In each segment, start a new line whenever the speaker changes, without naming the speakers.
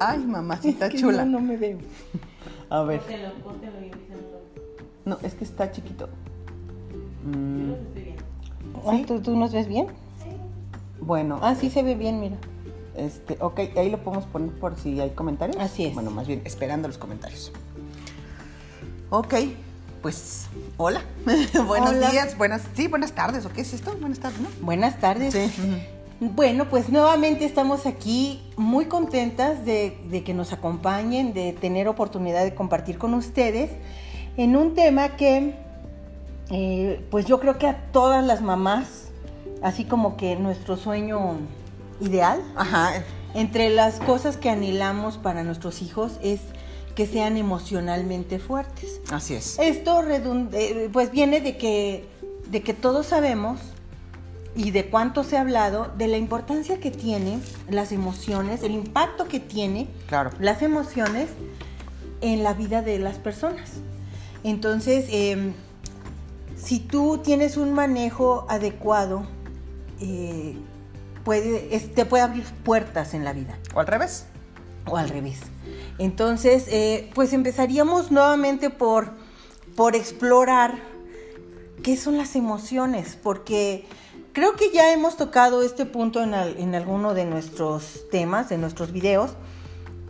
Ay, mamacita chula.
No, no me veo.
A ver.
Córtelo, córtelo y empiezan
No, es que está chiquito.
Yo
Mm,
los estoy viendo.
Ah, ¿tú, ¿Tú nos ves bien?
bueno,
Ah, sí se ve bien, mira.
este, ok, ahí lo podemos poner por si hay comentarios.
Así es.
Bueno, más bien esperando los comentarios. Ok, pues, hola. Buenos
Hola.
días, buenas, sí, buenas tardes, ¿o qué es esto? Buenas tardes, ¿no?
Buenas tardes.
Sí.
Bueno, pues nuevamente estamos aquí muy contentas de, de que nos acompañen, de tener oportunidad de compartir con ustedes en un tema que, eh, pues yo creo que a todas las mamás, así como que nuestro sueño ideal,
Ajá,
entre las cosas que anhelamos para nuestros hijos es que sean emocionalmente fuertes.
así es.
Esto eh, pues viene de que, de que todos sabemos y de cuánto se ha hablado de la importancia que tienen las emociones, el impacto que tiene
Claro.
las emociones en la vida de las personas. Entonces, eh, si tú tienes un manejo adecuado, eh, puede, es- te puede abrir puertas en la vida
¿O al revés?
o al revés. Entonces, eh, pues empezaríamos nuevamente por, por explorar qué son las emociones, porque creo que ya hemos tocado este punto en, al- en alguno de nuestros temas, de nuestros videos,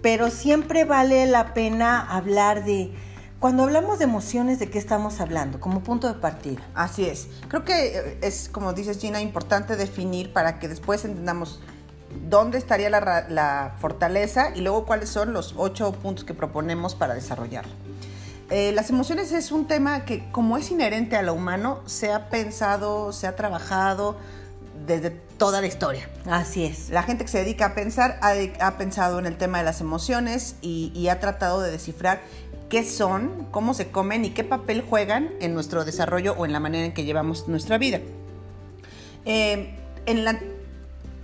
pero siempre vale la pena hablar de, cuando hablamos de emociones, ¿de qué estamos hablando? Como punto de partida.
Así es. Creo que eh, es, como dices Gina, importante definir para que después entendamos dónde estaría la, fortaleza y luego cuáles son los ocho puntos que proponemos para desarrollarla. Eh, las emociones es un tema que como es inherente a lo humano, se ha pensado, se ha trabajado desde toda la historia.
Así es.
La gente que se dedica a pensar ha, ha pensado en el tema de las emociones y, y ha tratado de descifrar qué son, cómo se comen y qué papel juegan en nuestro desarrollo o en la manera en que llevamos nuestra vida. Eh, en la,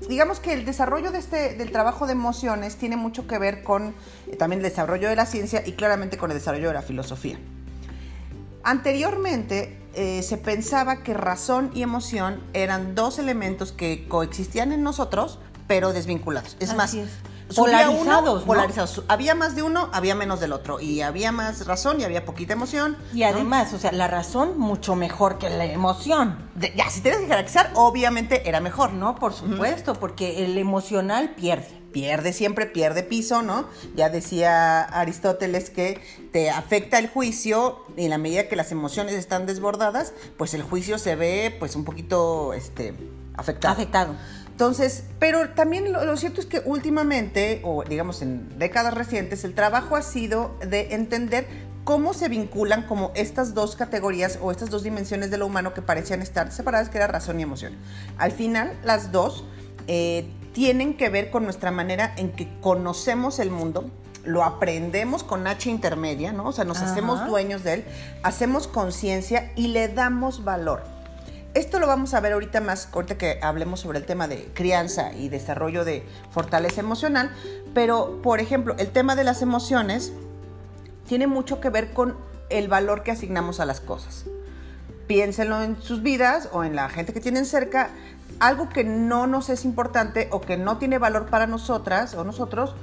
digamos que el desarrollo de este, del trabajo de emociones tiene mucho que ver con eh, también el desarrollo de la ciencia y claramente con el desarrollo de la filosofía. Anteriormente eh, se pensaba que razón y emoción eran dos elementos que coexistían en nosotros, pero desvinculados. Es
Así
más,
es.
Uno,
Polarizados, ¿no?
polarizados. Había más de uno, había menos del otro. Y había más razón y había poquita emoción.
Y
¿no?
además, o sea, la razón mucho mejor que la emoción.
De- ya, si tienes que jerarquizar, obviamente era mejor, ¿no?
No, por supuesto, porque el emocional pierde.
pierde siempre, pierde piso, ¿no? Ya decía Aristóteles que te afecta el juicio y en la medida que las emociones están desbordadas, pues el juicio se ve pues un poquito este, afectado.
Afectado.
Entonces, pero también lo, lo cierto es que últimamente, o digamos en décadas recientes, el trabajo ha sido de entender cómo se vinculan como estas dos categorías o estas dos dimensiones de lo humano que parecían estar separadas, que era razón y emoción. Al final, las dos eh, tienen que ver con nuestra manera en que conocemos el mundo, lo aprendemos con H intermedia, ¿no? O sea, nos
Ajá.
hacemos dueños de él, hacemos conciencia y le damos valor. Esto lo vamos a ver ahorita más, ahorita que hablemos sobre el tema de crianza y desarrollo de fortaleza emocional, pero por ejemplo, el tema de las emociones tiene mucho que ver con el valor que asignamos a las cosas. Piénsenlo en sus vidas o en la gente que tienen cerca, algo que no nos es importante o que no tiene valor para nosotras o nosotros,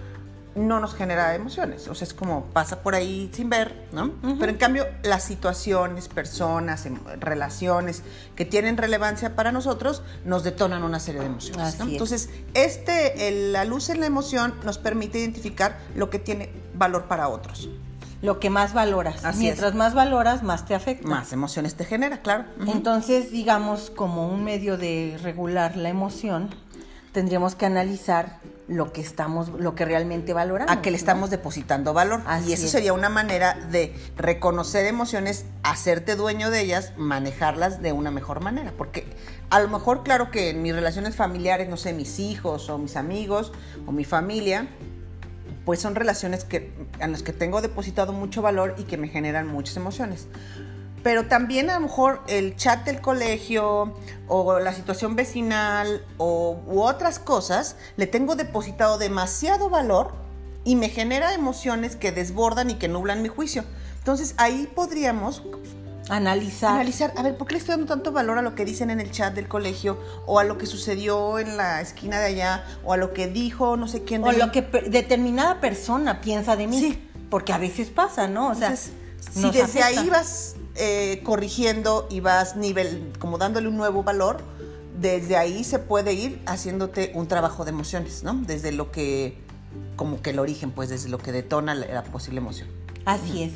no nos genera emociones. O sea, es como pasa por ahí sin ver, ¿no? Pero en cambio, las situaciones, personas, em- relaciones que tienen relevancia para nosotros nos detonan una serie de emociones. Entonces, este, el- la luz en la emoción nos permite identificar lo que tiene valor para otros.
Lo que más valoras.
Así
Mientras
es.
más valoras, más te afecta.
Más emociones te genera, claro.
Entonces, digamos, como un medio de regular la emoción, tendríamos que analizar lo que estamos, lo que realmente valoramos.
a que le
¿no?
estamos depositando valor.
Así
y eso
es.
sería una manera de reconocer emociones, hacerte dueño de ellas, manejarlas de una mejor manera. Porque a lo mejor, claro que en mis relaciones familiares, no sé, mis hijos o mis amigos o mi familia, pues son relaciones que, a las que tengo depositado mucho valor y que me generan muchas emociones. Pero también a lo mejor el chat del colegio o la situación vecinal o, u otras cosas le tengo depositado demasiado valor y me genera emociones que desbordan y que nublan mi juicio. Entonces ahí podríamos
Analizar.
Analizar, a ver, ¿por qué le estoy dando tanto valor a lo que dicen en el chat del colegio o a lo que sucedió en la esquina de allá o a lo que dijo no sé quién de
O
mí?
lo que determinada persona piensa de mí.
Sí.
Porque a veces pasa, ¿no? O sea,
Entonces, si desde
afecta.
ahí vas eh, corrigiendo y vas nivel, como dándole un nuevo valor, desde ahí se puede ir haciéndote un trabajo de emociones, ¿no? Desde lo que, como que el origen, pues desde lo que detona la, posible emoción.
Así es.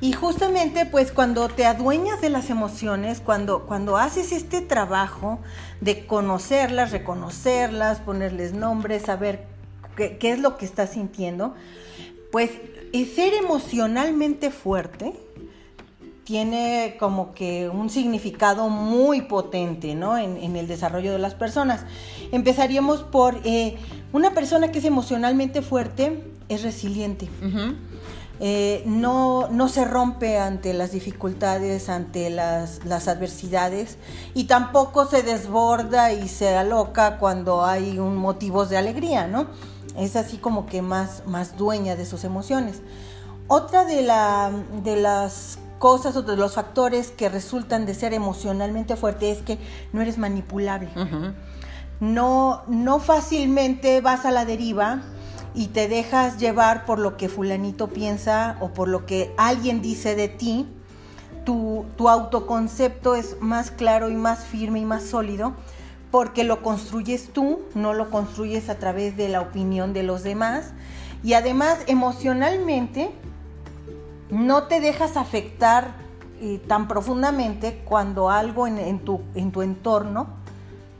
Y justamente, pues, cuando te adueñas de las emociones, cuando, cuando haces este trabajo de conocerlas, reconocerlas, ponerles nombres, saber qué, qué es lo que estás sintiendo, pues, ser emocionalmente fuerte tiene como que un significado muy potente, ¿no? En, en el desarrollo de las personas. Empezaríamos por eh, una persona que es emocionalmente fuerte, es resiliente. Eh, no, no se rompe ante las dificultades, ante las, las adversidades y tampoco se desborda y se aloca cuando hay un motivos de alegría, ¿no? Es así como que más, más dueña de sus emociones. Otra de, la, de las cosas o de los factores que resultan de ser emocionalmente fuerte es que no eres manipulable no, no fácilmente vas a la deriva y te dejas llevar por lo que fulanito piensa o por lo que alguien dice de ti. Tu, tu autoconcepto es más claro y más firme y más sólido porque lo construyes tú, no lo construyes a través de la opinión de los demás. Y además emocionalmente no te dejas afectar eh, tan profundamente cuando algo en, en tu, en tu entorno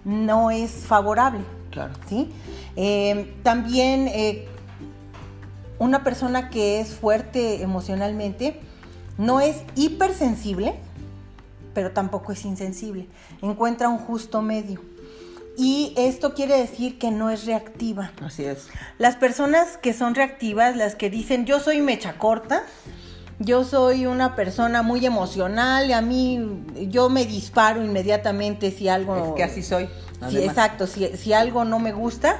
no es favorable.
Claro.
¿sí? Eh, también eh, una persona que es fuerte emocionalmente no es hipersensible, pero tampoco es insensible. Encuentra un justo medio. Y esto quiere decir que no es reactiva.
Así es.
Las personas que son reactivas, las que dicen yo soy mecha corta, yo soy una persona muy emocional y a mí yo me disparo inmediatamente si algo...
Es que así soy.
Sí, exacto, si, si algo no me gusta,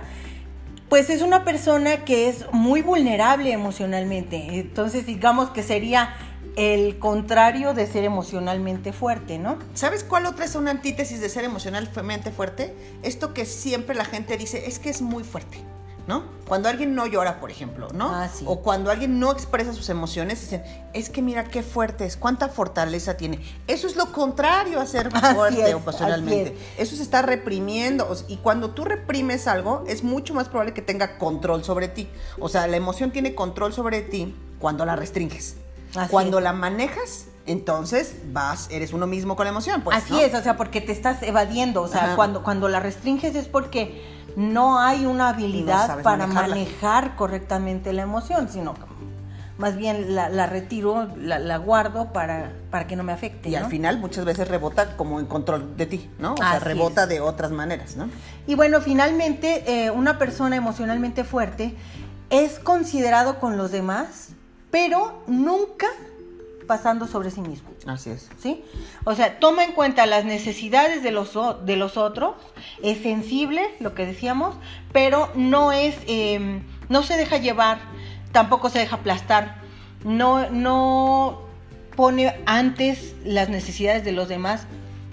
pues es una persona que es muy vulnerable emocionalmente. Entonces digamos que sería el contrario de ser emocionalmente fuerte, ¿no?
¿Sabes cuál otra es una antítesis de ser emocionalmente fuerte? Esto que siempre la gente dice es que es muy fuerte, ¿no? Cuando alguien no llora, por ejemplo, ¿no?
Ah, sí.
O cuando alguien no expresa sus emociones, dicen, es que mira qué fuerte es, cuánta fortaleza tiene. Eso es lo contrario a ser fuerte
es, así
Eso se está reprimiendo. Y cuando tú reprimes algo, es mucho más probable que tenga control sobre ti. O sea, la emoción tiene control sobre ti cuando la restringes.
Así
cuando
es.
la manejas, entonces vas, eres uno mismo con la emoción. Pues,
Así
¿no?
es, o sea, porque te estás evadiendo, o sea,
Ajá.
cuando, cuando la restringes es porque no hay una habilidad para
manejarla.
manejar correctamente la emoción, sino que más bien la, la retiro, la, la guardo para, para que no me afecte.
Y
¿no?
al final muchas veces rebota como en control de ti, ¿no? O sea, rebota
es.
de otras maneras, ¿no?
Y bueno, finalmente, eh, una persona emocionalmente fuerte es considerado con los demás, pero nunca pasando sobre sí mismo.
Así es.
¿Sí? O sea, toma en cuenta las necesidades de los, de los otros, es sensible, lo que decíamos, pero no es, eh, no se deja llevar, tampoco se deja aplastar, no, no pone antes las necesidades de los demás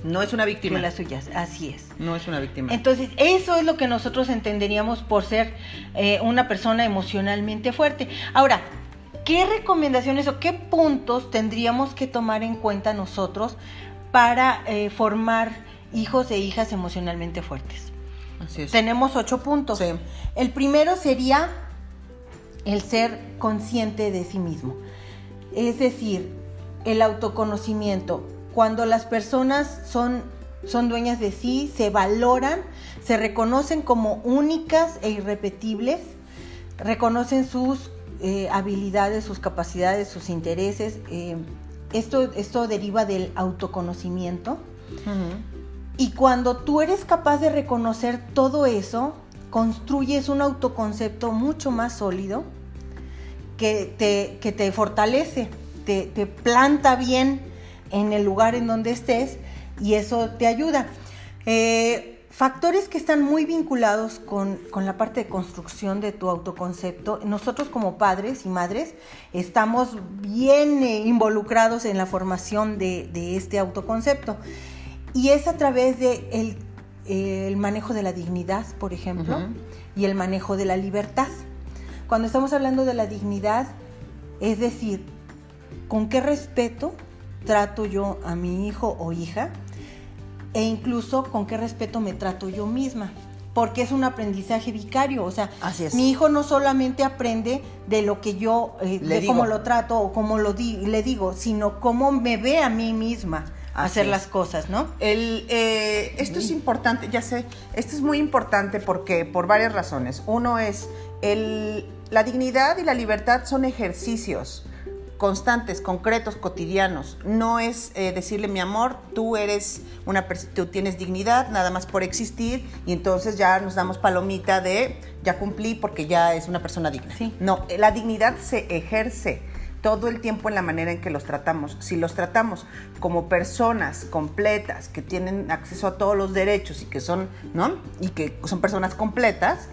No es una
que
víctima.
las suyas, así es.
No es una víctima.
Entonces, eso es lo que nosotros entenderíamos por ser eh, una persona emocionalmente fuerte. Ahora, ¿qué recomendaciones o qué puntos tendríamos que tomar en cuenta nosotros para eh, formar hijos e hijas emocionalmente fuertes?
Así es.
Tenemos ocho puntos.
Sí.
El primero sería el ser consciente de sí mismo. Es decir, el autoconocimiento. Cuando las personas son, son dueñas de sí, se valoran, se reconocen como únicas e irrepetibles, reconocen sus eh, habilidades, sus capacidades, sus intereses. eh, esto, esto deriva del autoconocimiento. Y cuando tú eres capaz de reconocer todo eso, construyes un autoconcepto mucho más sólido que te, que te fortalece, te, te planta bien en el lugar en donde estés y eso te ayuda. Eh, Factores que están muy vinculados con, con, la parte de construcción de tu autoconcepto. Nosotros como padres y madres estamos bien eh, involucrados en la formación de, de, este autoconcepto. Y es a través de el, el manejo de la dignidad, por ejemplo, uh -huh. y el manejo de la libertad. Cuando estamos hablando de la dignidad, es decir, con qué respeto trato yo a mi hijo o hija e incluso con qué respeto me trato yo misma. Porque es un aprendizaje vicario, o sea, mi hijo no solamente aprende de lo que yo, eh, de cómo lo trato o cómo lo di le digo, sino cómo me ve a mí misma hacer
es.
las cosas, ¿no?
El, eh, esto es importante, ya sé, esto es muy importante porque por varias razones. Uno es el, la dignidad y la libertad son ejercicios constantes, concretos, cotidianos. No es eh, decirle, mi amor, tú eres una tú tienes dignidad nada más por existir y entonces ya nos damos palomita de ya cumplí porque ya es una persona digna.
Sí.
No, la dignidad se ejerce todo el tiempo en la manera en que los tratamos. Si los tratamos como personas completas que tienen acceso a todos los derechos y que son, ¿no? Y que son personas completas,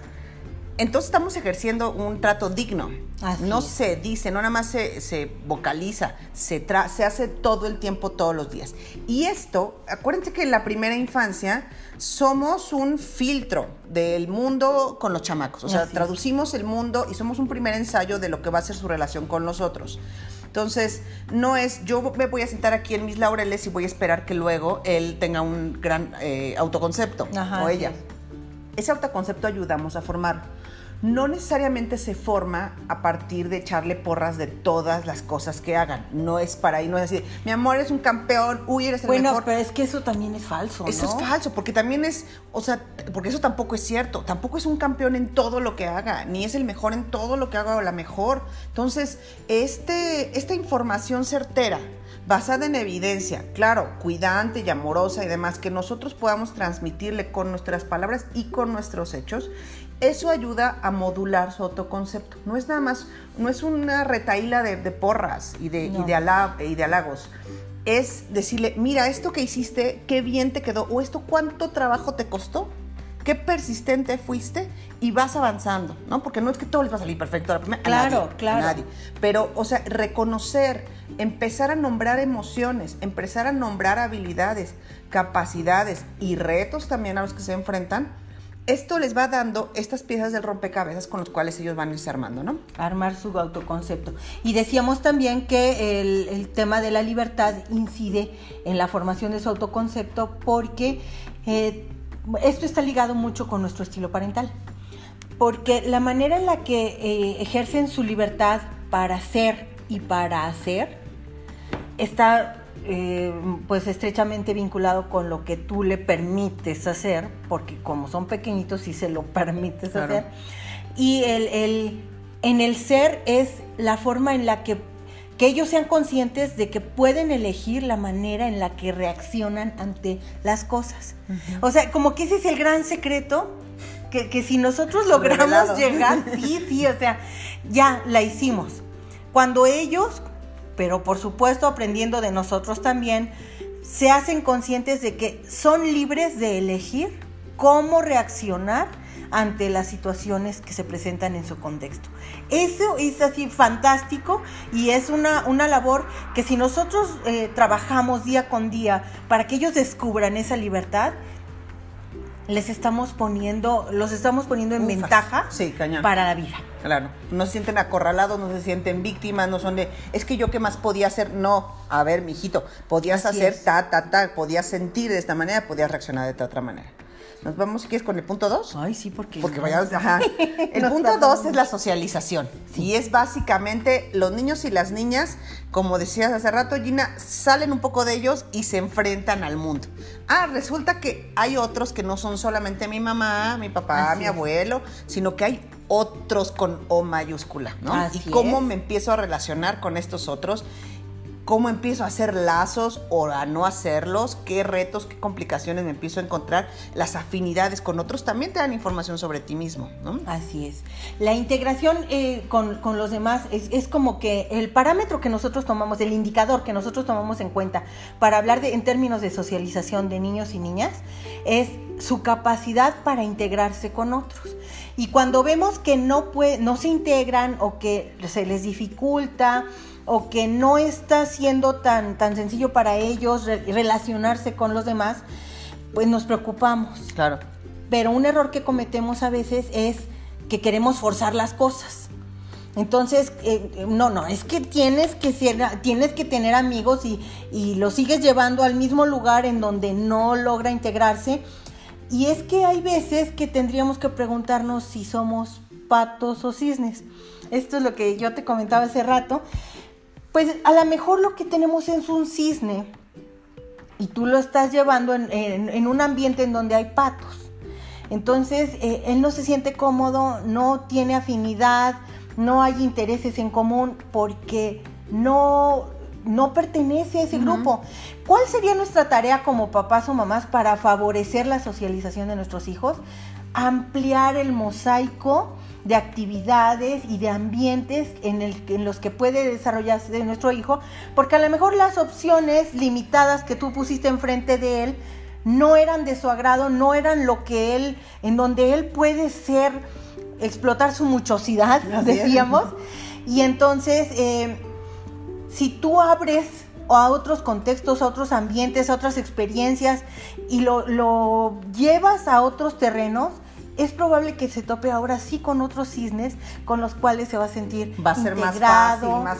entonces estamos ejerciendo un trato digno.
Así
no
es.
se dice, no nada más se, se vocaliza, se, tra se hace todo el tiempo, todos los días. Y esto, acuérdense que en la primera infancia somos un filtro del mundo con los chamacos. O sea,
Así es.
traducimos el mundo y somos un primer ensayo de lo que va a ser su relación con nosotros. Entonces, no es yo me voy a sentar aquí en mis laureles y voy a esperar que luego él tenga un gran eh, autoconcepto
Ajá,
o ella.
es.
Ese autoconcepto ayudamos a formar. No necesariamente se forma a partir de echarle porras de todas las cosas que hagan. No es para ahí, no es así, mi amor, eres un campeón, uy, eres el
Bueno,
mejor.
pero es que eso también es falso,
Eso es falso, porque también es, o sea, porque eso tampoco es cierto. Tampoco es un campeón en todo lo que haga, ni es el mejor en todo lo que haga o la mejor. Entonces, este, esta información certera, basada en evidencia, claro, cuidante y amorosa y demás, que nosotros podamos transmitirle con nuestras palabras y con nuestros hechos, eso ayuda a modular su autoconcepto. No es nada más, no es una retaíla de, de porras y de,
No.
y de ala- y de halagos es decirle, mira, esto que hiciste, qué bien te quedó, o esto cuánto trabajo te costó, qué persistente fuiste y vas avanzando, ¿no? Porque no es que todo les va a salir perfecto a la primera, a
Claro,
nadie,
claro.
a nadie. Pero, o sea, reconocer, empezar a nombrar emociones, empezar a nombrar habilidades, capacidades y retos también a los que se enfrentan, esto les va dando estas piezas del rompecabezas con los cuales ellos van a irse armando, ¿no?
armar su autoconcepto. Y decíamos también que el, el tema de la libertad incide en la formación de su autoconcepto porque eh, esto está ligado mucho con nuestro estilo parental. Porque la manera en la que eh, ejercen su libertad para ser y para hacer está eh, pues estrechamente vinculado con lo que tú le permites hacer, porque como son pequeñitos sí se lo permites
Claro.
hacer. Y el, el- en el ser es la forma en la que, que ellos sean conscientes de que pueden elegir la manera en la que reaccionan ante las cosas. O sea, como que ese es el gran secreto, que, que si nosotros logramos
Revelado.
llegar, sí, sí, o sea, ya la hicimos. Cuando ellos, pero por supuesto aprendiendo de nosotros también, se hacen conscientes de que son libres de elegir cómo reaccionar ante las situaciones que se presentan en su contexto. Eso es así fantástico y es una, una labor que si nosotros eh, trabajamos día con día para que ellos descubran esa libertad, les estamos poniendo, los estamos poniendo en
Ufas.
ventaja
Sí,
para la vida.
Claro, no se sienten acorralados, no se sienten víctimas, no son de, es que yo qué más podía hacer, no, a ver, mijito, podías
Así
hacer
es.
ta, ta, ta, podías sentir de esta manera, podías reaccionar de esta otra manera. Nos vamos, si quieres, con el punto 2.
Ay, sí, porque...
Porque vayamos, ajá. El punto
tardamos
dos es la socialización. Y es básicamente los niños y las niñas, como decías hace rato, Gina, salen un poco de ellos y se enfrentan al mundo. Ah, resulta que hay otros que no son solamente mi mamá, mi papá,
Así
mi
es.
abuelo, sino que hay otros con O mayúscula, ¿no?
Así
y cómo
es.
me empiezo a relacionar con estos otros. Cómo empiezo a hacer lazos o a no hacerlos, qué retos, qué complicaciones me empiezo a encontrar, las afinidades con otros también te dan información sobre ti mismo, ¿no?
Así es. La integración eh, con, con los demás es, es como que el parámetro que nosotros tomamos, el indicador que nosotros tomamos en cuenta para hablar de, en términos de socialización de niños y niñas es su capacidad para integrarse con otros. Y cuando vemos que no, puede, no se integran o que se les dificulta o que no está siendo tan, tan sencillo para ellos re- relacionarse con los demás, pues nos preocupamos.
Claro.
Pero un error que cometemos a veces es que queremos forzar las cosas. Entonces, eh, no, no, es que tienes que ser, tienes que tener amigos y, y lo sigues llevando al mismo lugar en donde no logra integrarse. Y es que hay veces que tendríamos que preguntarnos si somos patos o cisnes. Esto es lo que yo te comentaba hace rato. Pues a lo mejor lo que tenemos es un cisne y tú lo estás llevando en, en- en un ambiente en donde hay patos. Entonces, eh, él no se siente cómodo, no tiene afinidad, no hay intereses en común porque no, no pertenece a ese grupo. ¿Cuál sería nuestra tarea como papás o mamás para favorecer la socialización de nuestros hijos? Ampliar el mosaico de actividades y de ambientes en, el, en los que puede desarrollarse nuestro hijo, porque a lo mejor las opciones limitadas que tú pusiste enfrente de él no eran de su agrado, no eran lo que él, en donde él puede ser, explotar su muchosidad,
Así es.
decíamos. Y entonces, eh, si tú abres a otros contextos, a otros ambientes, a otras experiencias y lo, lo llevas a otros terrenos, es probable que se tope ahora sí con otros cisnes con los cuales se va a sentir
Va a ser más
integrado,
fácil, más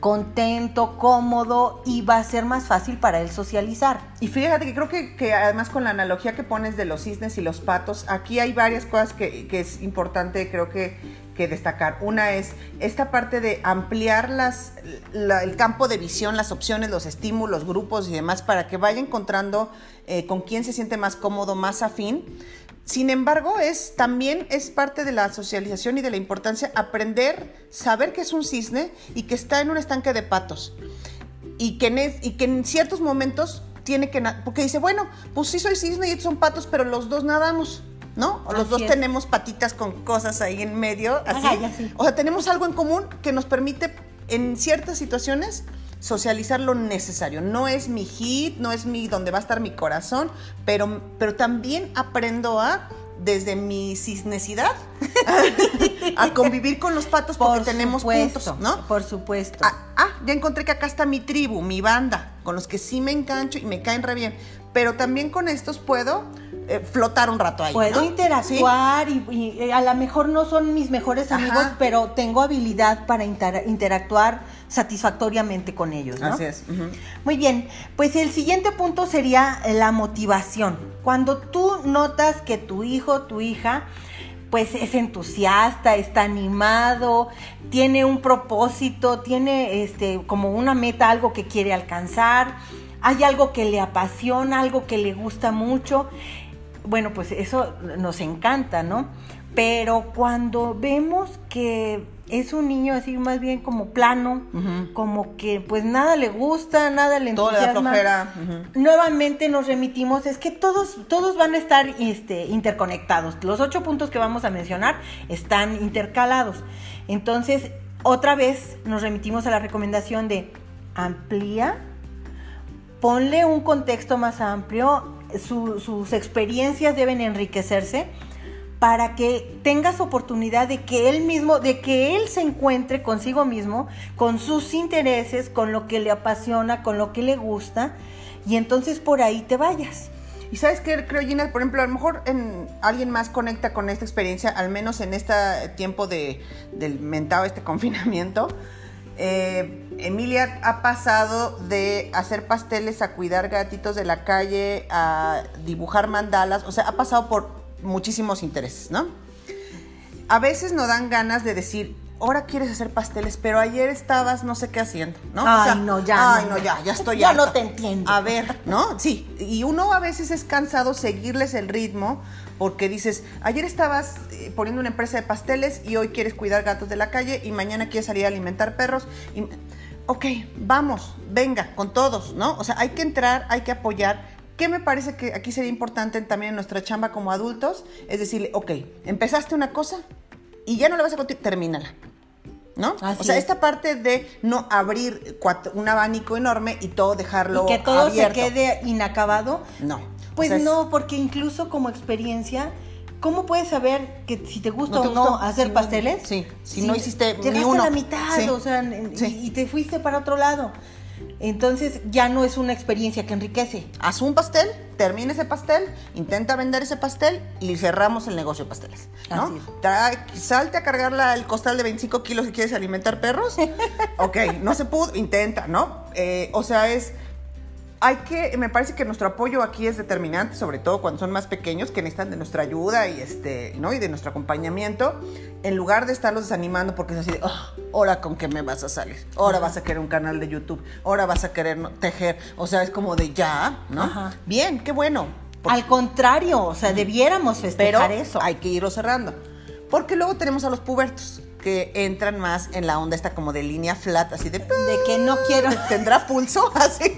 contento, cómodo y va a ser más fácil para él socializar.
Y fíjate que creo que, que además con la analogía que pones de los cisnes y los patos, aquí hay varias cosas que, que es importante, creo que, que destacar. Una es esta parte de ampliar las, la- el campo de visión, las opciones, los estímulos, grupos y demás, para que vaya encontrando eh, con quién se siente más cómodo, más afín. Sin embargo, es también es parte de la socialización y de la importancia aprender, saber que es un cisne y que está en un estanque de patos y que en, es- y que en ciertos momentos tiene que porque dice, bueno, pues sí soy cisne y son patos, pero los dos nadamos, ¿no? O los
Así
dos
es.
tenemos patitas con cosas ahí en medio, así.
Ajá, ya sí.
O sea, tenemos algo en común que nos permite en ciertas situaciones socializar lo necesario. No es mi hit, no es mi donde va a estar mi corazón, pero, pero también aprendo a desde mi cisnecidad a convivir con los patos porque
Por
tenemos
supuesto,
puntos, ¿no?
Por supuesto.
Ah, ya encontré que acá está mi tribu, mi banda, con los que sí me engancho y me caen re bien. Pero también con estos puedo eh, flotar un rato ahí.
Puedo
¿no?
interactuar y, y, eh, a lo mejor no son mis mejores
Ajá.
amigos, pero tengo habilidad para inter- interactuar satisfactoriamente con ellos. ¿no?
Así es.
Muy bien, pues el siguiente punto sería la motivación. Cuando tú notas que tu hijo, tu hija, pues es entusiasta, está animado, tiene un propósito, tiene este como una meta, algo que quiere alcanzar, hay algo que le apasiona, algo que le gusta mucho. Bueno, pues eso nos encanta, ¿no? Pero cuando vemos que es un niño así más bien como plano, como que pues nada le gusta, nada le
Todo le da
entusiasma.
flojera. ujú.
Nuevamente nos remitimos, es que todos, todos van a estar este, interconectados. Los ocho puntos que vamos a mencionar están intercalados. Entonces, otra vez nos remitimos a la recomendación de amplía, ponle un contexto más amplio, su- sus experiencias deben enriquecerse para que tengas oportunidad de que él mismo, de que él se encuentre consigo mismo, con sus intereses, con lo que le apasiona, con lo que le gusta, y entonces por ahí te vayas.
Y sabes qué, creo, Gina, por ejemplo, a lo mejor en, alguien más conecta con esta experiencia, al menos en este tiempo de, del mentado, este confinamiento. Eh, Emilia ha pasado de hacer pasteles a cuidar gatitos de la calle, a dibujar mandalas, o sea, ha pasado por muchísimos intereses, ¿no? A veces nos dan ganas de decir, ahora quieres hacer pasteles, pero ayer estabas no sé qué haciendo, ¿no?
Ay, no, ya
Ay,
no.
no, ya, ya estoy
Ya
harta.
no te entiendo.
A ver, ¿no? Sí, y uno a veces es cansado seguirles el ritmo porque dices, ayer estabas eh, poniendo una empresa de pasteles y hoy quieres cuidar gatos de la calle y mañana quieres salir a alimentar perros. Y, ok, vamos, venga, con todos, ¿no? O sea, hay que entrar, hay que apoyar. ¿Qué me parece que aquí sería importante también en nuestra chamba como adultos? Es decirle, ok, empezaste una cosa y ya no la vas a continuar, termínala. ¿No?
Así
o sea,
es.
esta parte de no abrir cuatro- un abanico enorme y todo dejarlo
y que todo
abierto.
se quede inacabado.
No.
Pues
O sea, es-
no, porque incluso como experiencia, ¿cómo puedes saber que si te gusta
¿No te
o no
gustó?
hacer
Si no-
pasteles?
sí, si no hiciste ni uno.
a la mitad,
Sí.
o sea,
Sí.
y, y te fuiste para otro lado. Entonces ya no es una experiencia que enriquece.
haz un pastel, termina ese pastel, intenta vender ese pastel y cerramos el negocio de pasteles. ¿no?
Así es.
Trae- salte a cargar la- el costal de 25 kilos si quieres alimentar perros. ok, no se pudo, intenta, ¿no? Eh, o sea, es. Hay que, me parece que nuestro apoyo aquí es determinante, sobre todo cuando son más pequeños, que necesitan de nuestra ayuda y este, ¿no? Y de nuestro acompañamiento, en lugar de estarlos desanimando porque es así de, "Ah, ahora con qué me vas a salir, ahora vas a querer un canal de YouTube, ahora vas a querer tejer, o sea, es como de ya, ¿no?
Ajá.
Bien, qué bueno. Porque-
Al contrario, o sea, debiéramos
pero
festejar eso.
hay que irlo cerrando. Porque luego tenemos a los pubertos que entran más en la onda esta como de línea flat, así de...
De que no quiero.
¿Tendrá pulso? Así.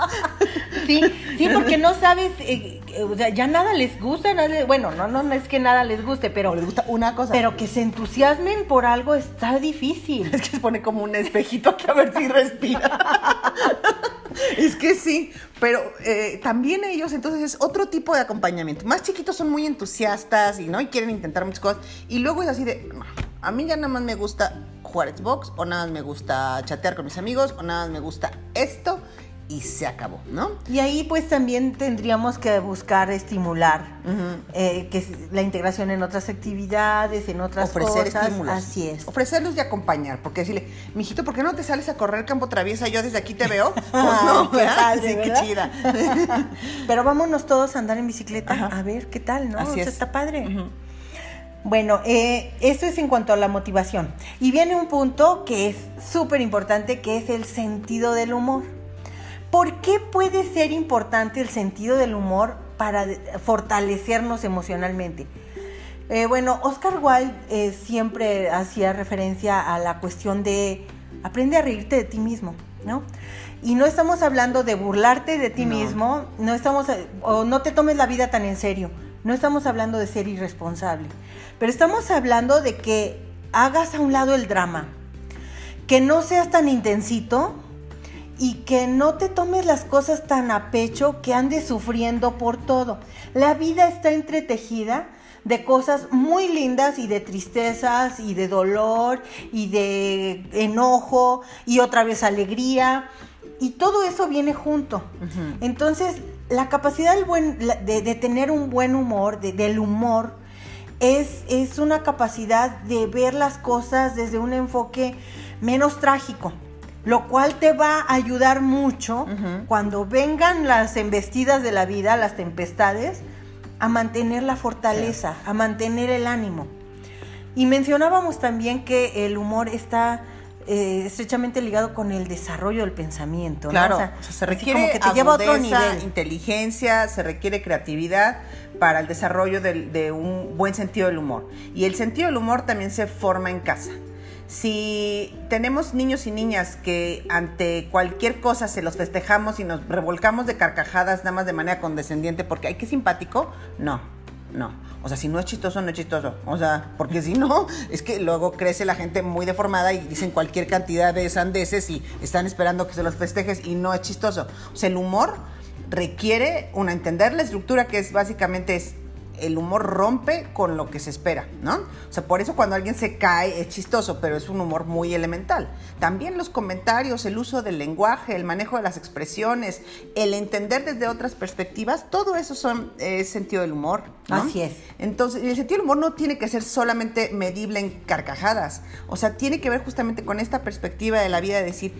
Sí, sí, porque no sabes, eh, eh, o sea, ya nada les gusta, nada les- bueno, no, no, no es que nada les guste, pero,
les gusta una cosa.
pero que se entusiasmen por algo está difícil.
Es que se pone como un espejito que a ver si respira. es que sí, pero eh, también ellos, entonces es otro tipo de acompañamiento. Más chiquitos son muy entusiastas y no y quieren intentar muchas cosas. Y luego es así de, "No, a mí ya nada más me gusta jugar Xbox, o nada más me gusta chatear con mis amigos, o nada más me gusta esto, y se acabó, ¿no?
Y ahí pues también tendríamos que buscar estimular eh, que la integración en otras actividades, en otras
ofrecer
cosas.
estímulos.
Así es.
Ofrecerlos y acompañar, porque decirle, mijito, ¿por qué no te sales a correr campo traviesa? Yo desde aquí te veo. Pues no,
qué
¿verdad?
padre,
Sí,
¿verdad?
qué chida.
Pero vámonos todos a andar en bicicleta
Ajá.
a ver qué tal, ¿no?
Así
O sea,
es.
está padre. Bueno, eh, esto es en cuanto a la motivación. Y viene un punto que es súper importante, que es el sentido del humor. ¿Por qué puede ser importante el sentido del humor para fortalecernos emocionalmente? Eh, bueno, Oscar Wilde eh, siempre hacía referencia a la cuestión de aprende a reírte de ti mismo, ¿no? Y no estamos hablando de burlarte de ti
No.
mismo, no estamos, eh, o no te tomes la vida tan en serio, no estamos hablando de ser irresponsable, pero estamos hablando de que hagas a un lado el drama, que no seas tan intensito y que no te tomes las cosas tan a pecho que andes sufriendo por todo. La vida está entretejida de cosas muy lindas y de tristezas y de dolor y de enojo y otra vez alegría y todo eso viene junto. Entonces, la capacidad del buen- la- de, de tener un buen humor, de- del humor, es, es una capacidad de ver las cosas desde un enfoque menos trágico, lo cual te va a ayudar mucho cuando vengan las embestidas de la vida, las tempestades, a mantener la fortaleza, a mantener el ánimo. Y mencionábamos también que el humor está eh, estrechamente ligado con el desarrollo del pensamiento. ¿no?
Claro,
O sea,
o sea, se requiere
como que te lleva a otro nivel.
inteligencia, se requiere creatividad para el desarrollo del- de, un buen sentido del humor. Y el sentido del humor también se forma en casa. Si tenemos niños y niñas que ante cualquier cosa se los festejamos y nos revolcamos de carcajadas nada más de manera condescendiente porque ay, qué simpático, no, no. O sea, si no es chistoso, no es chistoso. O sea, porque si no, es que luego crece la gente muy deformada y dicen cualquier cantidad de sandeces y están esperando que se los festejes y no es chistoso. O sea, el humor requiere una entender la estructura que es básicamente es el humor rompe con lo que se espera, ¿no? O sea, por eso cuando alguien se cae es chistoso, pero es un humor muy elemental. También los comentarios, el uso del lenguaje, el manejo de las expresiones, el entender desde otras perspectivas, todo eso son eh, sentido del humor, ¿no?
Así es.
Entonces, el sentido del humor no tiene que ser solamente medible en carcajadas, o sea, tiene que ver justamente con esta perspectiva de la vida de decir,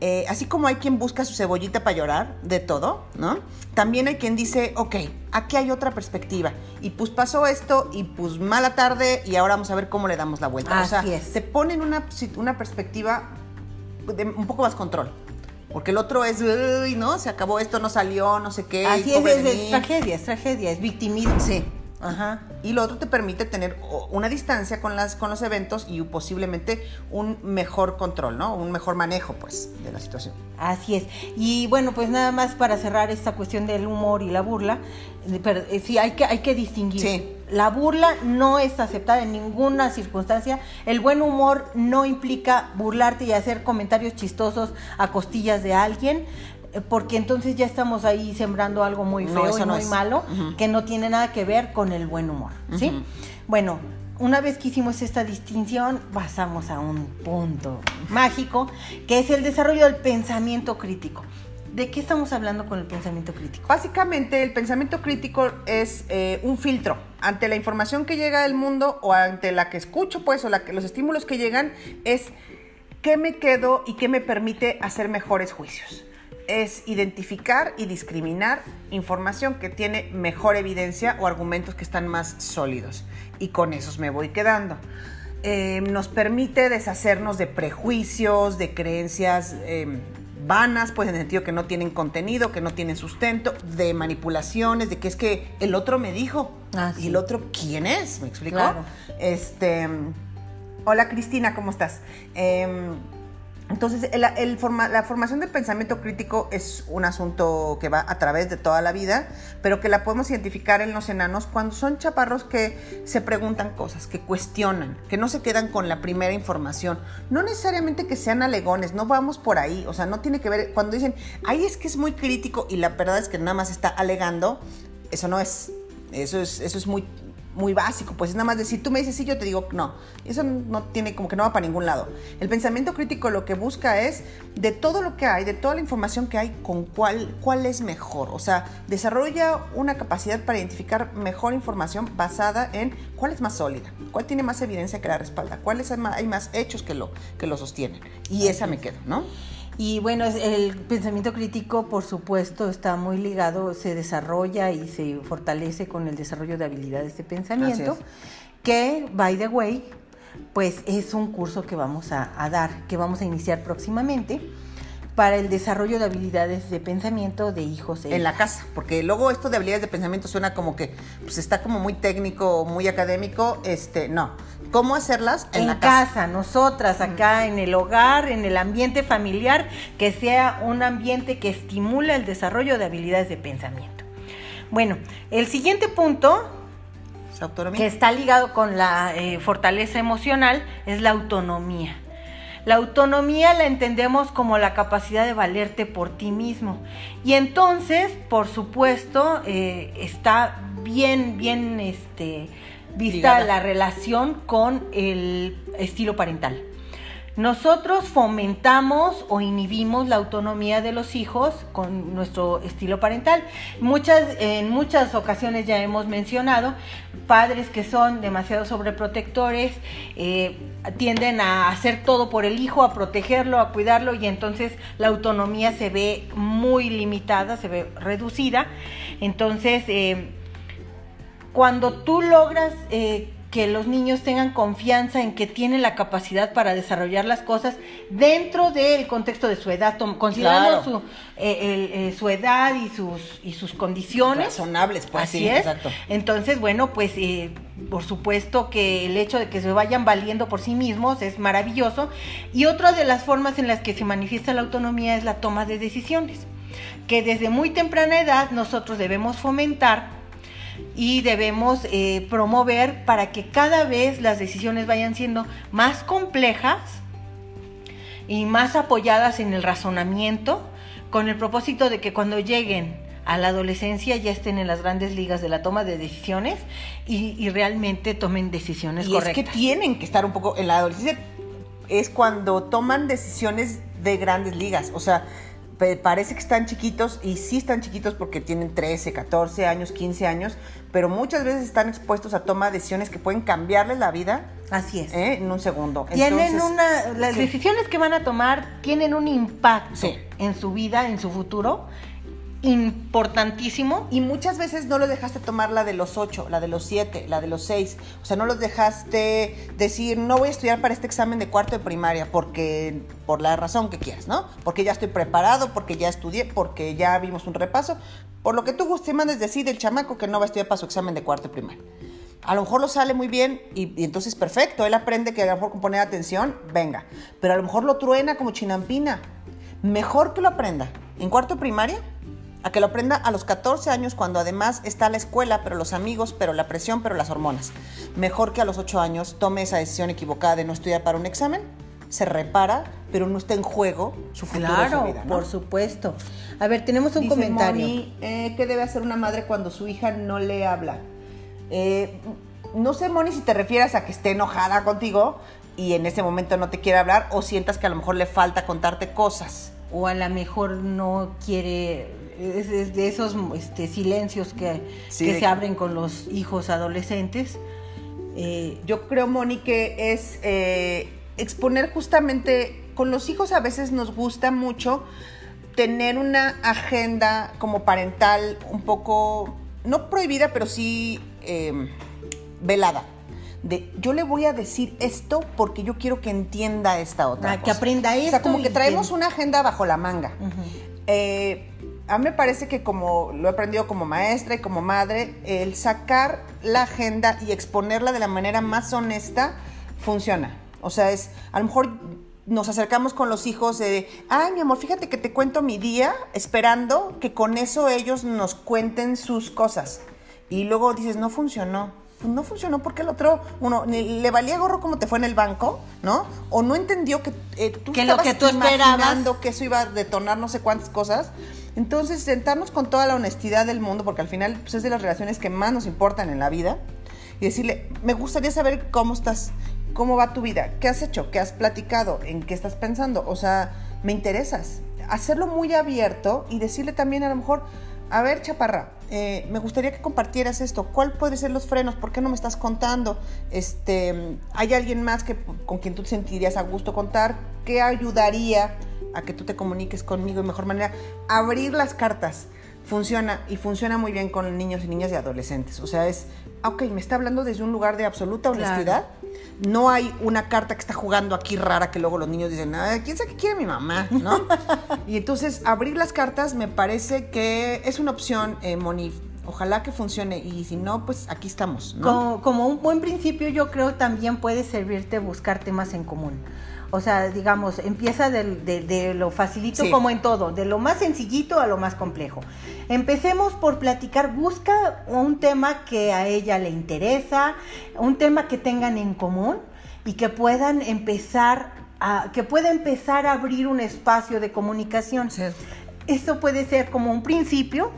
eh, así como hay quien busca su cebollita para llorar de todo, ¿no? También hay quien dice, ok, aquí hay otra perspectiva. Y pues pasó esto y pues mala tarde y ahora vamos a ver cómo le damos la vuelta. o sea,
Así es.
te ponen una, una perspectiva de un poco más control. Porque el otro es, uy, ¿no? Se acabó esto, no salió, no sé qué.
Así es, es, es
mí".
tragedia, es tragedia, es victimismo.
Sí,
Ajá.
Y lo otro te permite tener una distancia con, las, con los eventos y posiblemente un mejor control, ¿no? Un mejor manejo, pues, de la situación.
Así es. Y bueno, pues nada más para cerrar esta cuestión del humor y la burla, eh, pero, eh, sí, hay que, hay que distinguir.
Sí.
La burla no es aceptada en ninguna circunstancia. El buen humor no implica burlarte y hacer comentarios chistosos a costillas de alguien, porque entonces ya estamos ahí sembrando algo muy feo y muy malo, que no tiene nada que ver con el buen humor. ¿sí? Bueno, una vez que hicimos esta distinción, pasamos a un punto mágico, que es el desarrollo del pensamiento crítico. ¿De qué estamos hablando con el pensamiento crítico?
Básicamente, el pensamiento crítico es eh, un filtro ante la información que llega del mundo o ante la que escucho, pues, o la que, los estímulos que llegan, es qué me quedo y qué me permite hacer mejores juicios. Es identificar y discriminar información que tiene mejor evidencia o argumentos que están más sólidos. Y con esos me voy quedando. Eh, nos permite deshacernos de prejuicios, de creencias eh, vanas, pues en el sentido que no tienen contenido, que no tienen sustento, de manipulaciones, de que es que el otro me dijo.
Ah,
¿Y el otro quién es? ¿Me explico?
Claro.
Este. Hola Cristina, ¿cómo estás? Em, entonces, la formación del pensamiento crítico es un asunto que va a través de toda la vida, pero que la podemos identificar en los enanos cuando son chaparros que se preguntan cosas, que cuestionan, que no se quedan con la primera información. No necesariamente que sean alegones, no vamos por ahí, o sea, no tiene que ver, cuando dicen, ay, es que es muy crítico y la verdad es que nada más está alegando, eso no es, eso es, eso es muy muy básico, pues es nada más decir, tú me dices sí, yo te digo no. Eso no tiene, como que no va para ningún lado. El pensamiento crítico lo que busca es de todo lo que hay, de toda la información que hay, con cuál, cuál es mejor. O sea, desarrolla una capacidad para identificar mejor información basada en cuál es más sólida, cuál tiene más evidencia que la respalda, cuáles hay más, hechos que lo, que lo sostienen. Y esa me quedo, ¿no?
Y bueno, el pensamiento crítico, por supuesto, está muy ligado, se desarrolla y se fortalece con el desarrollo de habilidades de pensamiento, que, by the way, pues es un curso que vamos a, a dar, que vamos a iniciar próximamente para el desarrollo de habilidades de pensamiento de hijos e
en la casa, porque luego esto de habilidades de pensamiento suena como que pues está como muy técnico, muy académico, este, no. ¿Cómo hacerlas en,
en
la
casa,
casa?
nosotras acá en el hogar, en el ambiente familiar, que sea un ambiente que estimule el desarrollo de habilidades de pensamiento. Bueno, el siguiente punto, que está ligado con la eh, fortaleza emocional, es la autonomía. La autonomía la entendemos como la capacidad de valerte por ti mismo. Y entonces, por supuesto, eh, está bien, bien este, vista
Ligada.
la relación con el estilo parental. Nosotros fomentamos o inhibimos la autonomía de los hijos con nuestro estilo parental. Muchas, en muchas ocasiones ya hemos mencionado, padres que son demasiado sobreprotectores, eh, tienden a hacer todo por el hijo, a protegerlo, a cuidarlo y entonces la autonomía se ve muy limitada, se ve reducida. Entonces, eh, cuando tú logras eh, que los niños tengan confianza en que tienen la capacidad para desarrollar las cosas dentro del contexto de su edad, considerando
Claro.
su, eh, el- eh, su edad y sus, y sus condiciones.
Razonables, pues
Así
sí,
es.
exacto.
Entonces, bueno, pues eh, por supuesto que el hecho de que se vayan valiendo por sí mismos es maravilloso. Y otra de las formas en las que se manifiesta la autonomía es la toma de decisiones, que desde muy temprana edad nosotros debemos fomentar y debemos eh, promover para que cada vez las decisiones vayan siendo más complejas y más apoyadas en el razonamiento, con el propósito de que cuando lleguen a la adolescencia ya estén en las grandes ligas de la toma de decisiones y, y realmente tomen decisiones
Y
correctas.
es que tienen que estar un poco en la adolescencia. Es cuando toman decisiones de grandes ligas. O sea, parece que están chiquitos y sí están chiquitos porque tienen 13, 14 años, 15 años, pero muchas veces están expuestos a tomar decisiones que pueden cambiarles la vida
Así es.
¿eh? en un segundo.
Tienen
Entonces,
una, las
sí.
decisiones que van a tomar tienen un impacto
Sí.
en su vida, en su futuro, importantísimo.
Y muchas veces no lo dejaste tomar la de los ocho, la de los siete, la de los seis. O sea, no los dejaste decir, no voy a estudiar para este examen de cuarto de primaria, porque, por la razón que quieras, ¿no? Porque ya estoy preparado, porque ya estudié, porque ya vimos un repaso. Por lo que tú guste, mandes decir el chamaco que no va a estudiar para su examen de cuarto de primaria. A lo mejor lo sale muy bien y, y entonces perfecto, él aprende que a lo mejor con poner atención, venga. Pero a lo mejor lo truena como chinampina. Mejor que lo aprenda en cuarto de primaria a que lo aprenda a los 14 años cuando además está la escuela, pero los amigos, pero la presión, pero las hormonas. Mejor que a los 8 años tome esa decisión equivocada de no estudiar para un examen, se repara, pero no está en juego su futuro
Claro,
su vida, ¿no?
por supuesto. A ver, tenemos un
Dice
comentario.
Moni, eh, ¿qué debe hacer una madre cuando su hija no le habla? Eh, no sé, Moni, si te refieres a que esté enojada contigo y en ese momento no te quiere hablar o sientas que a lo mejor le falta contarte cosas.
O a lo mejor no quiere es, es de esos este, silencios que,
Sí,
que
de
se abren con los hijos adolescentes. Eh,
Yo creo, Moni, que es eh, exponer justamente, con los hijos a veces nos gusta mucho tener una agenda como parental un poco, no prohibida, pero sí eh, velada. De yo le voy a decir esto porque yo quiero que entienda esta otra.
Ah, que
cosa.
aprenda
O sea,
esto
como que traemos
que-
una agenda bajo la manga. Eh, a mí me parece que como lo he aprendido como maestra y como madre, el sacar la agenda y exponerla de la manera más honesta funciona. O sea, es, a lo mejor nos acercamos con los hijos de, ay, mi amor, fíjate que te cuento mi día, esperando que con eso ellos nos cuenten sus cosas. Y luego dices, no funcionó. Pues no funcionó porque el otro, uno, ni le valía gorro como te fue en el banco, ¿no? O no entendió que eh, tú
Que lo
estabas
que tú esperabas-
imaginando que eso iba a detonar no sé cuántas cosas. Entonces, sentarnos con toda la honestidad del mundo, porque al final pues, es de las relaciones que más nos importan en la vida, y decirle, me gustaría saber cómo estás, cómo va tu vida, qué has hecho, qué has platicado, en qué estás pensando, o sea, me interesas. Hacerlo muy abierto y decirle también a lo mejor, a ver, chaparra, eh, me gustaría que compartieras esto. ¿Cuál puede ser los frenos? ¿Por qué no me estás contando? Este, ¿Hay alguien más que, con quien tú te sentirías a gusto contar? ¿Qué ayudaría a que tú te comuniques conmigo de mejor manera? Abrir las cartas funciona y funciona muy bien con niños y niñas y adolescentes. O sea, es, ok, me está hablando desde un lugar de absoluta
Claro.
No hay una carta que está jugando aquí rara que luego los niños dicen, "Ay, ¿quién sabe qué quiere mi mamá? ¿No? y entonces abrir las cartas me parece que es una opción, eh, Moni. Ojalá que funcione y si no, pues aquí estamos. ¿no?
Como, como un buen principio, yo creo también puede servirte buscar temas en común. O sea, digamos, empieza de, de lo facilito
Sí.
como en todo, de lo más sencillito a lo más complejo. Empecemos por platicar, busca un tema que a ella le interesa, un tema que tengan en común y que puedan empezar a, que pueda empezar a abrir un espacio de comunicación.
Sí.
Esto puede ser como un principio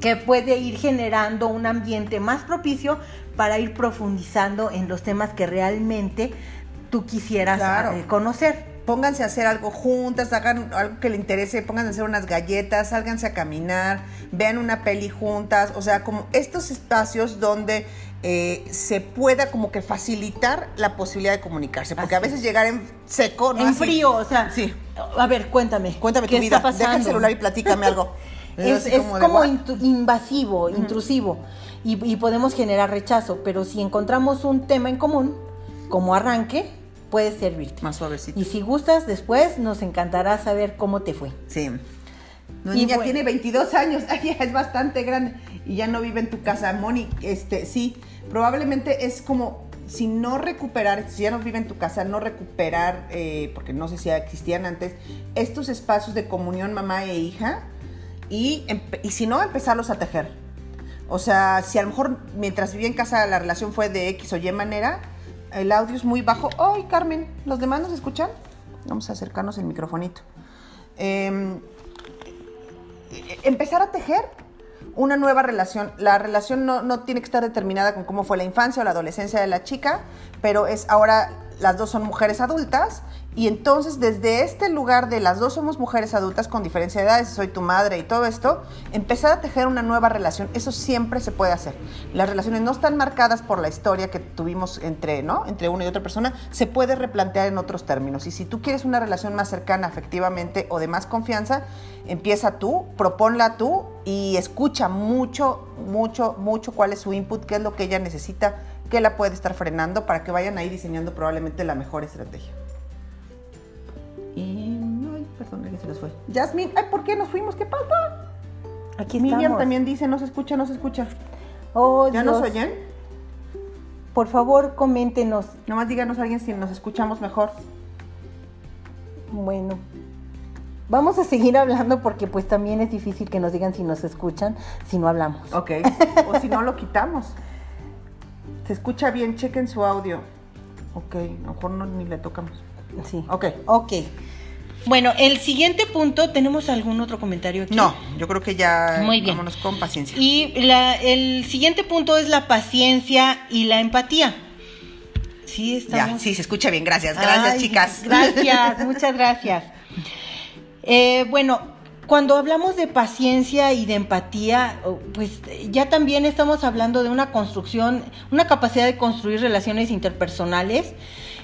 que puede ir generando un ambiente más propicio para ir profundizando en los temas que realmente tú quisieras
Claro.
eh, conocer.
Pónganse a hacer algo juntas, hagan algo que le interese, pónganse a hacer unas galletas, sálganse a caminar, vean una peli juntas, o sea, como estos espacios donde eh, se pueda como que facilitar la posibilidad de comunicarse, porque
Así
a veces llegar en seco, ¿no?
en
Así,
frío, o sea,
Sí.
a ver, cuéntame.
Cuéntame
¿qué
tu vida,
está pasando?
deja el celular y platícame algo.
Es, como invasivo, intrusivo, y, y podemos generar rechazo, pero si encontramos un tema en común, como arranque, puede servirte.
Más suavecito.
Y si gustas, después nos encantará saber cómo te fue.
Sí. No,
Y
niña
bueno.
tiene 22 años, ay, es bastante grande y ya no vive en tu casa. Moni, este, sí, probablemente es como si no recuperar, si ya no vive en tu casa, no recuperar, eh, porque no sé si existían antes, estos espacios de comunión mamá e hija y, y si no, empezarlos a tejer. O sea, si a lo mejor mientras vivía en casa la relación fue de X o Y manera, el audio es muy bajo. ¡Ay, Carmen! ¿Los demás nos escuchan? Vamos a acercarnos el microfonito. Em, empezar a tejer una nueva relación. La relación no, no tiene que estar determinada con cómo fue la infancia o la adolescencia de la chica, pero es ahora las dos son mujeres adultas y entonces desde este lugar de las dos somos mujeres adultas con diferencia de edades, soy tu madre y todo esto, empezar a tejer una nueva relación, eso siempre se puede hacer. Las relaciones no están marcadas por la historia que tuvimos entre, ¿no? entre una y otra persona, se puede replantear en otros términos. Y si tú quieres una relación más cercana afectivamente o de más confianza, empieza tú, proponla tú y escucha mucho, mucho, mucho cuál es su input, qué es lo que ella necesita, qué la puede estar frenando para que vayan ahí diseñando probablemente la mejor estrategia. Y. Ay, perdón, que se nos fue. Jasmine, ay, ¿por qué nos fuimos? ¿Qué pasa?
Aquí
Miriam
estamos.
también dice, no se escucha, no se escucha.
Oh,
¿Ya nos
Dios.
oyen?
Por favor, coméntenos.
Nomás díganos a alguien si nos escuchamos mejor.
Bueno, vamos a seguir hablando porque pues también es difícil que nos digan si nos escuchan, si no hablamos.
Ok. o si no, lo quitamos. Se escucha bien, chequen su audio. Ok, a lo mejor no, ni le tocamos.
Sí.
Ok.
Ok. Bueno, el siguiente punto, ¿tenemos algún otro comentario aquí?
No, yo creo que ya
Muy bien.
vámonos con paciencia.
Y la- el siguiente punto es la paciencia y la empatía. Sí,
ya,
estamos.
sí, se escucha bien. Gracias, gracias,
Ay,
chicas.
Gracias, muchas gracias. Eh, bueno, cuando hablamos de paciencia y de empatía, pues ya también estamos hablando de una construcción, una capacidad de construir relaciones interpersonales,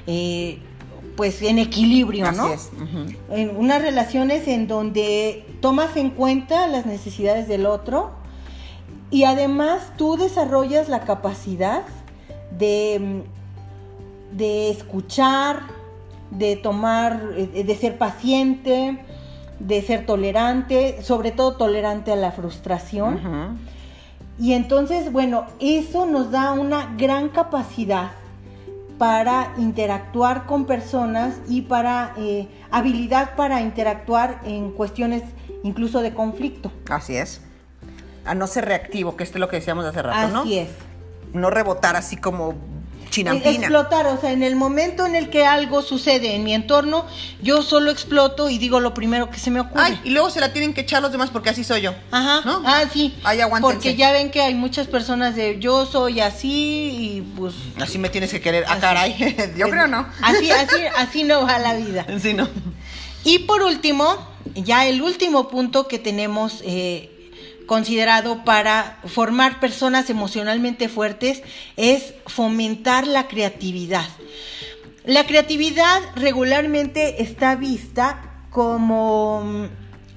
eh, pues en equilibrio,
Así
¿no?
es.
en unas relaciones en donde tomas en cuenta las necesidades del otro y además tú desarrollas la capacidad de, de escuchar, de tomar, eh, de ser paciente, de ser tolerante, sobre todo tolerante a la frustración. Y entonces, bueno, eso nos da una gran capacidad para interactuar con personas y para eh, habilidad para interactuar en cuestiones incluso de conflicto.
Así es. A no ser reactivo, que esto es lo que decíamos hace rato, ¿no?
Así es.
No rebotar así como chinampina.
Explotar, o sea, en el momento en el que algo sucede en mi entorno, yo solo exploto y digo lo primero que se me ocurre.
Ay, y luego se la tienen que echar los demás porque así soy yo.
Ajá.
¿No?
Ah, sí.
Ahí aguántense.
Porque ya ven que hay muchas personas de yo soy así y pues
Así me tienes que querer. Ah, caray. yo creo no.
Así, así, así no va la vida.
Sí, no.
Y por último, ya el último punto que tenemos eh, considerado para formar personas emocionalmente fuertes es fomentar la creatividad. La creatividad regularmente está vista como...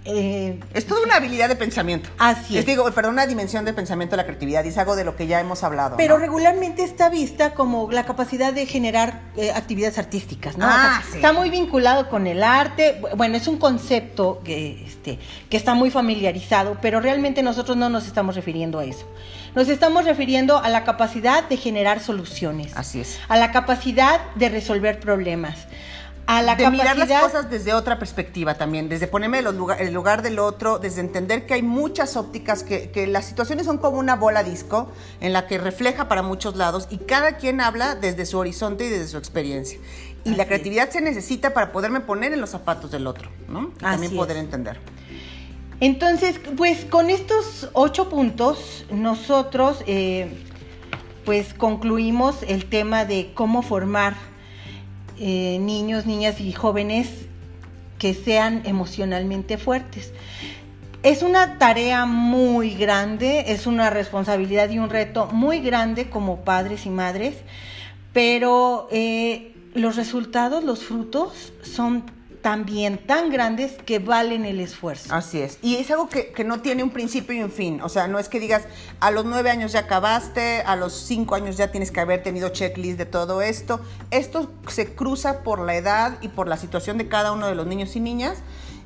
eh,
Es toda una habilidad de pensamiento.
Así es.
digo, perdón, una dimensión de pensamiento de la creatividad y es algo de lo que ya hemos hablado.
pero
¿no?
regularmente está vista como la capacidad de generar eh, actividades artísticas, ¿no? O
Ah,
sea,
sí.
Está muy vinculado con el arte. Bueno, es un concepto que, este, que está muy familiarizado, pero realmente nosotros no nos estamos refiriendo a eso. Nos estamos refiriendo a la capacidad de generar soluciones,
Así es.
a la capacidad de resolver problemas, a la
de
capacidad
mirar las cosas desde otra perspectiva también, desde ponerme en los lugar- el lugar del otro, desde entender que hay muchas ópticas, que, que las situaciones son como una bola disco en la que refleja para muchos lados y cada quien habla desde su horizonte y desde su experiencia. Y
Así
la
es.
creatividad se necesita para poderme poner en los zapatos del otro, ¿no? Y también
es.
poder entender.
Entonces, pues con estos ocho puntos, nosotros eh, pues concluimos el tema de cómo formar eh, niños, niñas y jóvenes que sean emocionalmente fuertes. Es una tarea muy grande, es una responsabilidad y un reto muy grande como padres y madres, pero eh, los resultados, los frutos son también tan grandes que valen el esfuerzo.
Así es. Y es algo que, que no tiene un principio y un fin. O sea, no es que digas, a los nueve años ya acabaste, a los cinco años ya tienes que haber tenido checklist de todo esto. Esto se cruza por la edad y por la situación de cada uno de los niños y niñas.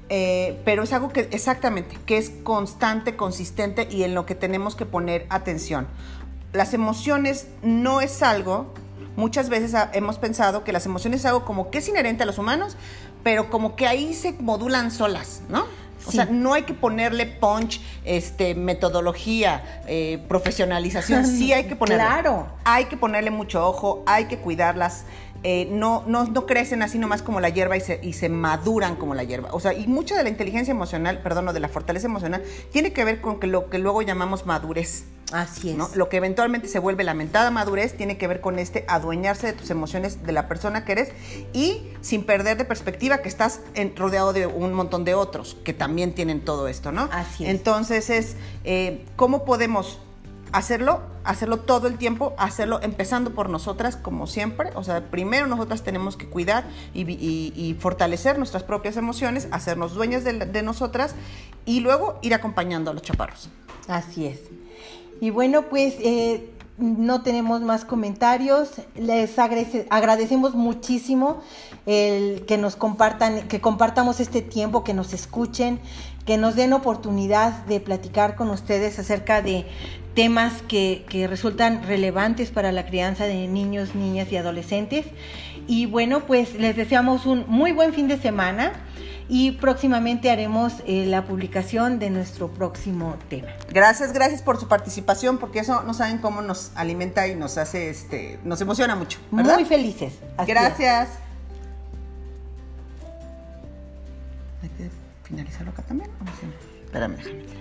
eh, pero es algo que exactamente, que es constante, consistente y en lo que tenemos que poner atención. Las emociones no es algo, muchas veces hemos pensado que las emociones es algo como que es inherente a los humanos, pero como que ahí se modulan solas, ¿no? O sea, no hay que ponerle punch, este, metodología, eh, profesionalización. Sí hay que ponerle.
Claro.
Hay que ponerle mucho ojo, hay que cuidarlas. Eh, no, no, no crecen así nomás como la hierba y se, y se maduran como la hierba. O sea, y mucha de la inteligencia emocional, perdón, o de la fortaleza emocional, tiene que ver con que lo que luego llamamos madurez.
Así es.
¿no? Lo que eventualmente se vuelve lamentada madurez tiene que ver con este adueñarse de tus emociones de la persona que eres y sin perder de perspectiva que estás en- rodeado de un montón de otros que también tienen todo esto, ¿no?
Así es.
Entonces es, eh, ¿cómo podemos hacerlo? Hacerlo todo el tiempo, hacerlo empezando por nosotras como siempre. O sea, primero nosotras tenemos que cuidar y, fortalecer nuestras propias emociones, hacernos dueñas de nosotras y luego ir acompañando a los chaparros.
Así es. Y bueno, pues eh, no tenemos más comentarios. Les agrade- agradecemos muchísimo el que nos compartan, que compartamos este tiempo, que nos escuchen, que nos den oportunidad de platicar con ustedes acerca de temas que, que resultan relevantes para la crianza de niños, niñas y adolescentes. Y bueno, pues les deseamos un muy buen fin de semana y próximamente haremos eh, la publicación de nuestro próximo tema.
Gracias, gracias por su participación, porque eso no saben cómo nos alimenta y nos hace, este, nos emociona mucho, ¿verdad?
Muy felices. Así es.
Gracias. Hay que finalizarlo acá también. ¿o no sé? Espérame, déjame.